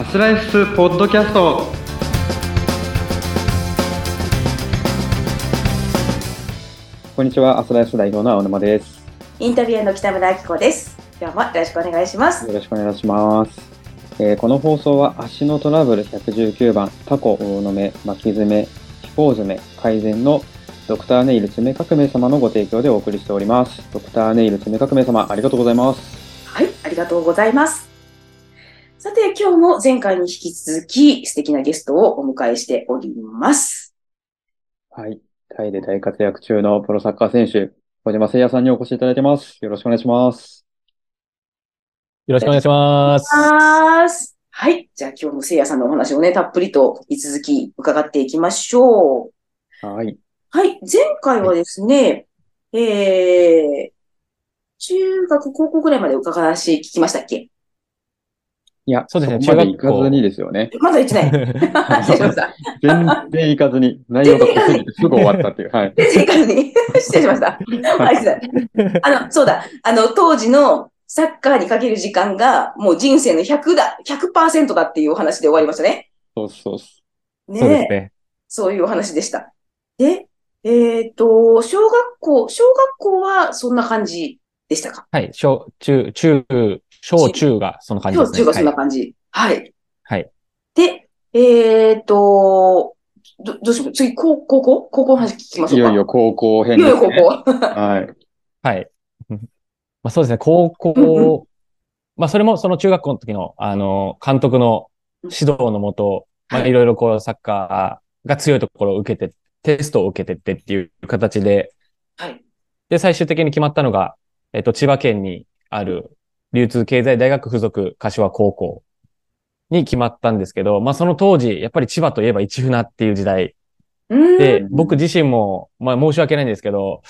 アスライフスポッドキャストこんにちはアスライフス代表の青沼ですインタビュアーの北村明子です。今日もよろしくお願いします。よろしくお願いします、えーこの放送は足のトラブル119番タコ大の目巻き爪気泡爪改善のドクターネイル爪革命様のご提供でお送りしておりますドクターネイル爪革命様ありがとうございますはい、ありがとうございます。さて、今日も前回に引き続き素敵なゲストをお迎えしております。はいタイで大活躍中のプロサッカー選手小島誠也さんにお越しいただいてますよろしくお願いしますよろしくお願いします。はい。じゃあ今日もせいやさんのお話をね、たっぷりと引き続き伺っていきましょう。はいはい。前回はですね、えー、中学、高校ぐらいまでお伺いし聞きましたっけ？いやそうですね中学校かずにですよねまだ言ってない。失礼しました。全然行かずに、内容が濃すぎてすぐ終わったっていう。はい。正解に 失礼しました。はい、失礼あの、そうだ。あの、当時のサッカーにかける時間が、もう人生の100だ、100%だっていうお話で終わりましたね。そうそう。ねえそうですね。そういうお話でした。で、えっ、と、小学校、小学校はそんな感じでしたか？はい。小、中、中、小中がその感じですね。小中がそんなはい。感じ。はい。はい。で、えっ、と、ど、どうしよう次、高高校？高校の話聞きましょか。いうよいよ高校編いよいですね。よ高校。はい。はい。まあそうですね。高うんう校、まあそれもその中学校の時の、あの、監督の指導のもと、まあはいいろいろこうサッカーが強いところを受けて、テストを受けてってっていう形で、はい。で、最終的に決まったのが、えっと、千葉県にある流通経済大学附属柏高校に決まったんですけど、まあその当時、やっぱり千葉といえば一船っていう時代。で、僕自身も、まあ申し訳ないんですけど、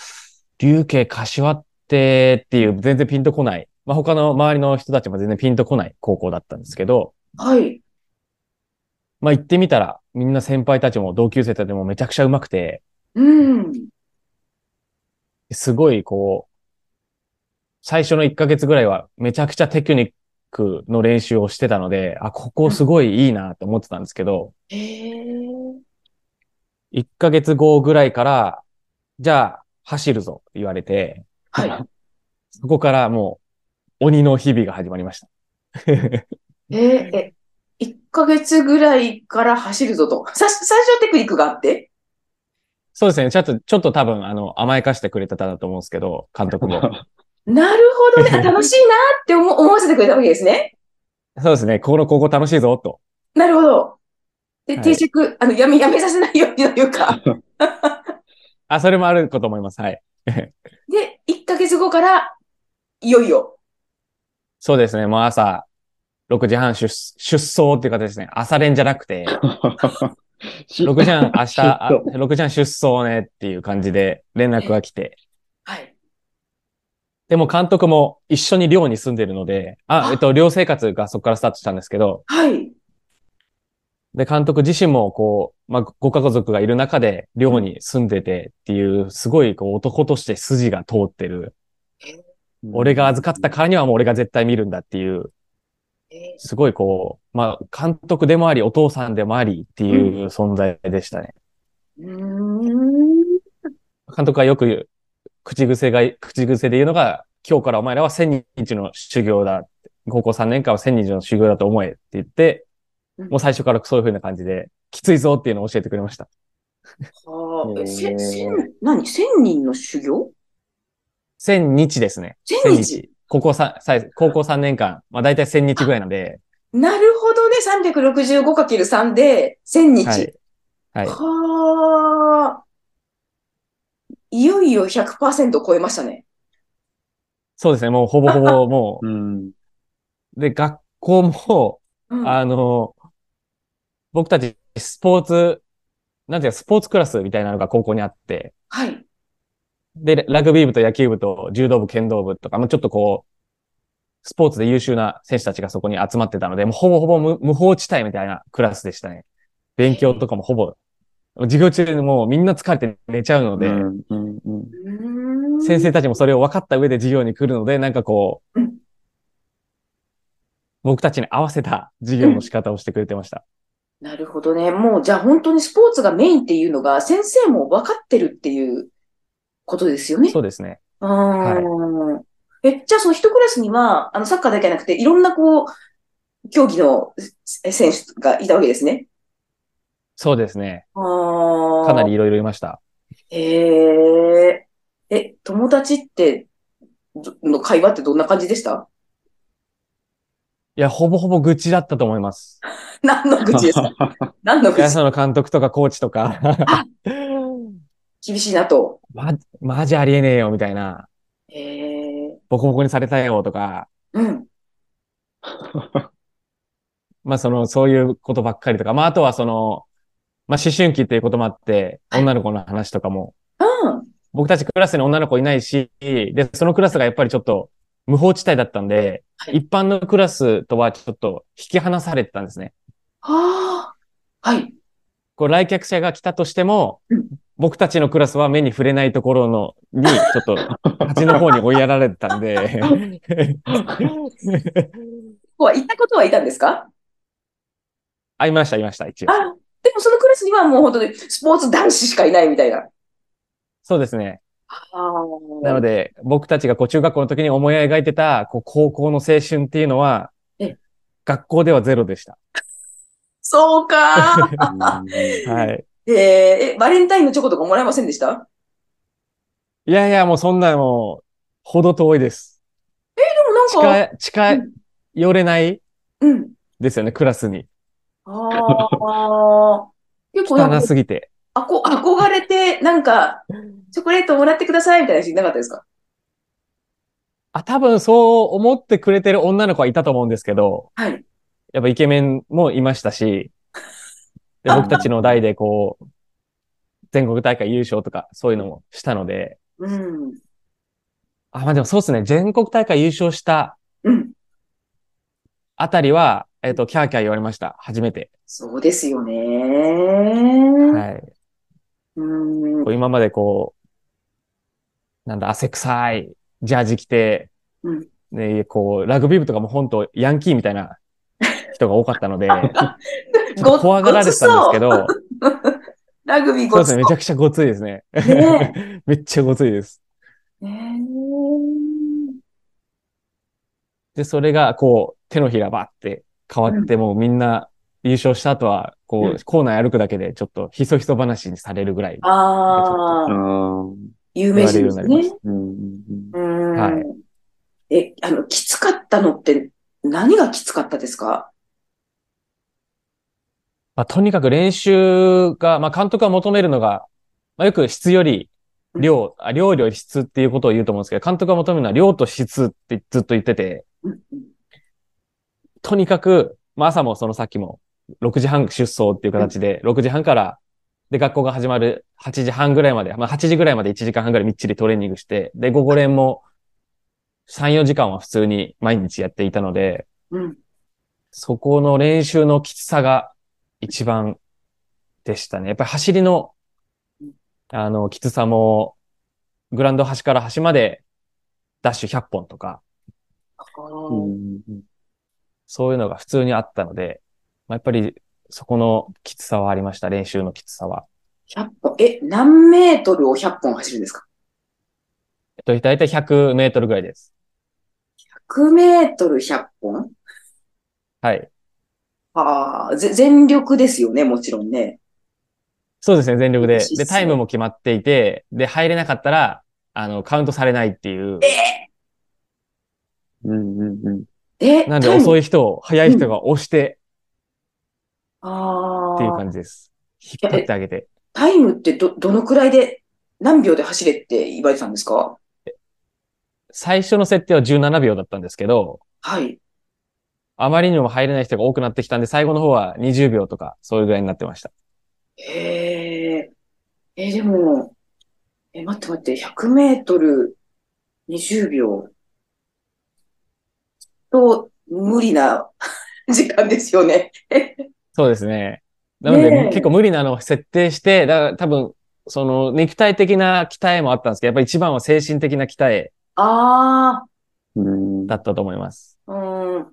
流慶柏ってっていう全然ピンとこない、まあ他の周りの人たちも全然ピンとこない高校だったんですけど、はい。まあ行ってみたら、みんな先輩たちも同級生たちもめちゃくちゃ上手くて、うん。すごいこう、最初の1ヶ月ぐらいはめちゃくちゃテクニックの練習をしてたので、あ、ここすごいいいなって思ってたんですけど、へー1ヶ月後ぐらいから、じゃあ走るぞって言われて、はい。そこからもう鬼の日々が始まりました。えーえ、1ヶ月ぐらいから走るぞと。さ、最初はテクニックがあって？そうですね。ちょっと、ちょっと多分、あの、甘やかしてくれてたんだと思うんですけど、監督も。なるほどね。あ 楽しいなって思思わせてくれたわけですね。そうですね。ここの高校楽しいぞ、と。なるほど。で、はい定着、あの、やめ、やめさせないようにというか。あ、それもあること思います。はい。で、1ヶ月後から、いよいよ。そうですね。もう朝、6時半出、出走っていう形ですね。朝練じゃなくて、6時半、明日、あ出走6時半出走ねっていう感じで連絡が来て、はい。でも監督も一緒に寮に住んでるので、あ、あえっと、寮生活がそこからスタートしたんですけど、はい。で、監督自身もこう、まあ、ご家族がいる中で寮に住んでてっていう、すごいこう男として筋が通ってる。俺が預かったからにはもう俺が絶対見るんだっていう、えすごいこう、まあ、監督でもあり、お父さんでもありっていう存在でしたね。ーうーん。監督がよく言う、口癖が、口癖で言うのが、今日からお前らは千日の修行だ。高校3年間は千日の修行だと思えって言って、うんもう最初からそういう風な感じで、きついぞっていうのを教えてくれました。はあ、え、せ、へー千、何？千人の修行？千日ですね。千日。高校三、高校3年間、まあ大体千日ぐらいなんで、なるほどね。365×3 で千日。はい。はい。はあ。いよいよ100%超えましたね。そうですね。もうほぼほぼ もうん。う。で、学校も、うんあの、僕たちスポーツ、なんていうか、スポーツクラスみたいなのが高校にあって、はい。で、ラグビー部と野球部と柔道部、剣道部とか、まあ、ちょっとこう、スポーツで優秀な選手たちがそこに集まってたので、もうほぼほぼ無無法地帯みたいなクラスでしたね。勉強とかもほぼ、授業中にもうみんな疲れて寝ちゃうので、うんうんうん先生たちもそれを分かった上で授業に来るので、なんかこう、うん僕たちに合わせた授業の仕方をしてくれてました。なるほどね。もう、じゃあ本当にスポーツがメインっていうのが先生も分かってるっていうことですよね？そうですね。うーん。え、じゃあその一クラスには、あの、サッカーだけじゃなくて、いろんなこう、競技のえ選手がいたわけですね？そうですね。かなりいろいろいました。へえ。え、友達って、どの会話ってどんな感じでした？いや、ほぼほぼ愚痴だったと思います。何の口ですか 何のいや、口その監督とかコーチとか、厳しいなと。ま、マジありえねえよ、みたいな。へえ。ボコボコにされたよ、とか、うん。まあその、そういうことばっかりとか、まああとはその、まあ思春期っていうこともあって、はい女の子の話とかも、うん。僕たちクラスに女の子いないし、で、そのクラスがやっぱりちょっと無法地帯だったんで、はい一般のクラスとはちょっと引き離されてたんですね。はあ。はい。こう来客者が来たとしてもうん、僕たちのクラスは目に触れないところの、に、ちょっと、端の方に追いやられてたんで、こは、行ったことはいたんですか？あ、いました、いました、一応。あ、でもそのクラスにはもう本当にスポーツ男子しかいないみたいな。そうですね。なので、僕たちがこう中学校の時に思い描いてた、こう高校の青春っていうのはえ、学校ではゼロでした。そうか。はい。えーえ、バレンタインのチョコとかもらえませんでした？いやいや、もうそんなもう、ほど遠いです。でもなんか、近い、近い、寄れないうん。ですよね、クラスに。ああ。結構汚すぎて。あこ、憧れて、なんか、チョコレートもらってくださいみたいな人いなかったですか？あ、多分そう思ってくれてる女の子はいたと思うんですけど、はい。やっぱイケメンもいましたし、で僕たちの代でこう、全国大会優勝とかそういうのもしたので、うん。あ、まあでもそうですね、全国大会優勝したうん。あたりは、えっ、と、キャーキャー言われました。初めて。そうですよね。はい。うん。今までこう、なんだ、汗臭い、ジャージ着て、うんね、こう、ラグビー部とかも本当ヤンキーみたいな 人が多かったので、怖がられてたんですけど、ラグビーごつそうですね、めちゃくちゃごついですね。ね めっちゃごついです。ねで、それが、こう、手のひらばって変わって、もうみんな優勝した後は、こうコーナー歩くだけで、ちょっとひそひそ話にされるぐらい、ああ、有名人ですね。うん。はい。え、あの、きつかったのって何がきつかったですか？まあ、とにかく練習が、まあ、監督が求めるのが、まあ、よく質より量、あ量より質っていうことを言うと思うんですけど、監督が求めるのは量と質ってずっと言ってて、うんとにかく、まあ、朝もそのさっきも6時半出走っていう形で、6時半から、で、学校が始まる8時半ぐらいまで、まあ、8時ぐらいまで1時間半ぐらいみっちりトレーニングして、で、午後練も3、4時間は普通に毎日やっていたので、うん。そこの練習のきつさが一番でしたね。やっぱり走りの、あの、きつさも、グラウンド端から端までダッシュ100本とか、そういうのが普通にあったので、まあ、やっぱりそこのきつさはありました。練習のきつさは。100本、え、何メートルを100本走るんですか？えっと、だいたい100メートルぐらいです。?100 メートル100本？はい。ああ、ぜ全力ですよね、もちろんね。そうですね、全力で。で、タイムも決まっていて、で、入れなかったら、あの、カウントされないっていう。え、なんでタイム？遅い人を、速い人が押してあっていうあ、感じです。引っ張ってあげて。タイムってど、どのくらいで、何秒で走れって言われてたんですか？最初の設定は17秒だったんですけど、はい。あまりにも入れない人が多くなってきたんで、最後の方は20秒とか、そういうぐらいになってました。へえ。え、でも、え、待って待って、100メートル20秒。と、無理な時間ですよね。そうですね。なので、ねえ結構無理なのを設定して、だから多分、その肉体的な鍛えもあったんですけど、やっぱり一番は精神的な鍛えあだったと思います。あ、うん。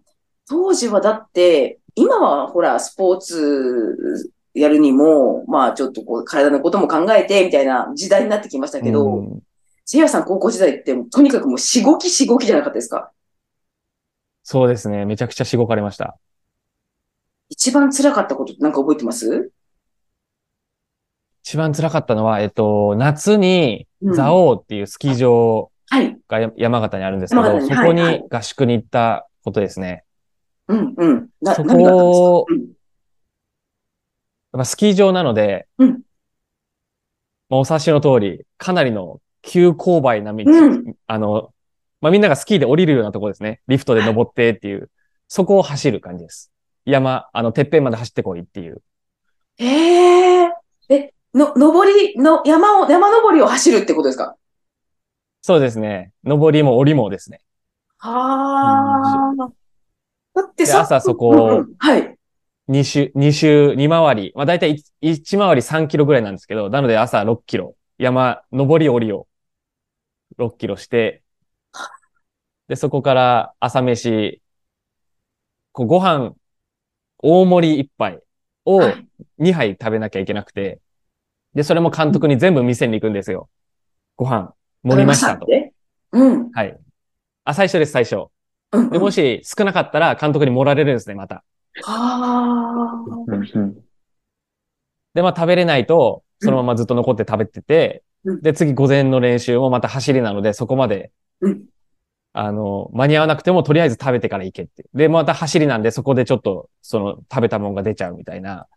当時はだって、今はほら、スポーツやるにも、まあちょっとこう、体のことも考えて、みたいな時代になってきましたけど、うんせいやさん高校時代って、とにかくもうしごきしごきじゃなかったですか？そうですね。めちゃくちゃしごかれました。一番辛かったことなんか覚えてます？一番辛かったのは、えっと、夏に、うん蔵王っていうスキー場はい。がや山形にあるんですけど、山形にそこにはいはい合宿に行ったことですね。うん、うん。な、そこ、うんやっぱスキー場なので、うんまあお察しの通り、かなりの急勾配な道、うんあの、まあ、みんながスキーで降りるようなところですね。リフトで登ってっていう、そこを走る感じです。山、あの、てっぺんまで走ってこいっていう。えええ、の、登り、の、山を、山登りを走るってことですか？そうですね。登りも降りもですね。はあ。だってでさ、朝そこうんうんはい。2周、2周、2回り。まあ、だいたい1回り3キロぐらいなんですけど、なので朝6キロ。山、登り降りを6キロして、で、そこから朝飯、こうご飯、大盛り1杯をはい2杯食べなきゃいけなくて、で、それも監督に全部店に行くんですよ。ご飯、盛りましたと。って？うん。はい。あ、最初です、最初。うん。で、もし少なかったら監督に盛られるんですね、また。はうんうんで、まあ食べれないと、そのままずっと残って食べてて、うんで、次午前の練習もまた走りなので、そこまで、うんあの、間に合わなくてもとりあえず食べてから行けって。で、また走りなんで、そこでちょっと、その食べたもんが出ちゃうみたいな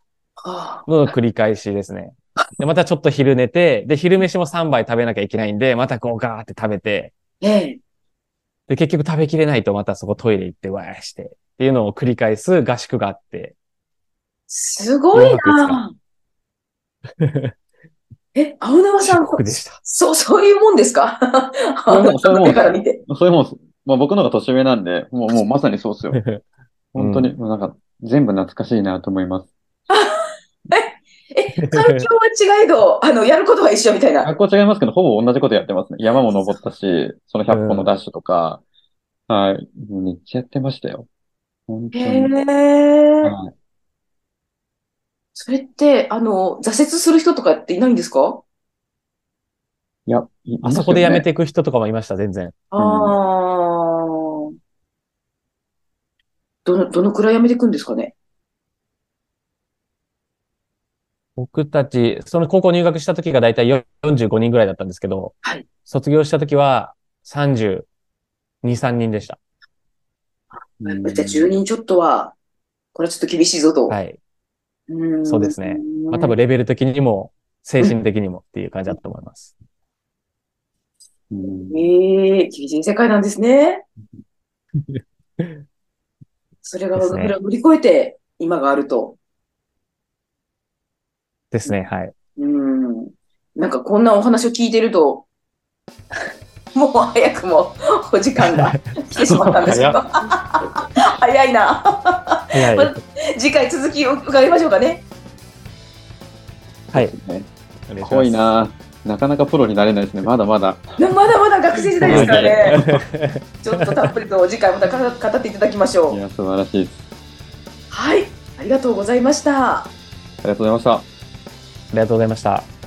あ。のの繰り返しですね。で、またちょっと昼寝て、で、昼飯も3杯食べなきゃいけないんで、またこうガーって食べて、ええ。で、結局食べきれないとまたそこトイレ行ってわーして、っていうのを繰り返す合宿があって、すごいな。え、青沼さん、でした。そう、そういうもんですか？青沼さんから見て。それもう、まあ、僕の方が年上なんで、もう、もうまさにそうっすよ。本当に、もうなんか、全部懐かしいなと思います。え、環境は違えど、あの、やることは一緒みたいな。学校違いますけど、ほぼ同じことやってますね。山も登ったし、その100歩のダッシュとか、はい。もうめっちゃやってましたよ。本当へに。え。はいそれって、あの、挫折する人とかっていないんですか？いや、いあそこでやめ。いていく人とかもいました、全然。ああ。どの、どのくらいやめていくんですかね？僕たち、その高校入学した時がだいたい45人ぐらいだったんですけど、はい卒業した時は32、3人でした。じゃあ10人ちょっとは、これはちょっと厳しいぞと。はい。うんそうですね。まあ多分レベル的にも、精神的にもっていう感じだと思います。うんええ厳しい世界なんですね。それが乗り越えて、今があると。ですね、はい。うん。なんかこんなお話を聞いてると、もう早くもお時間が 来てしまったんですけど。早いな。はい。ま次回続きを伺いましょうかね。はい。ね濃い。ななかなかプロになれないですね。まだまだ。まだまだ学生時代ですからね。はちょっとたっぷりと次回また語語っていただきましょ。いうや、素晴らしいです。はい。ありがとうございました。ありがとうございました。ありがとうございました。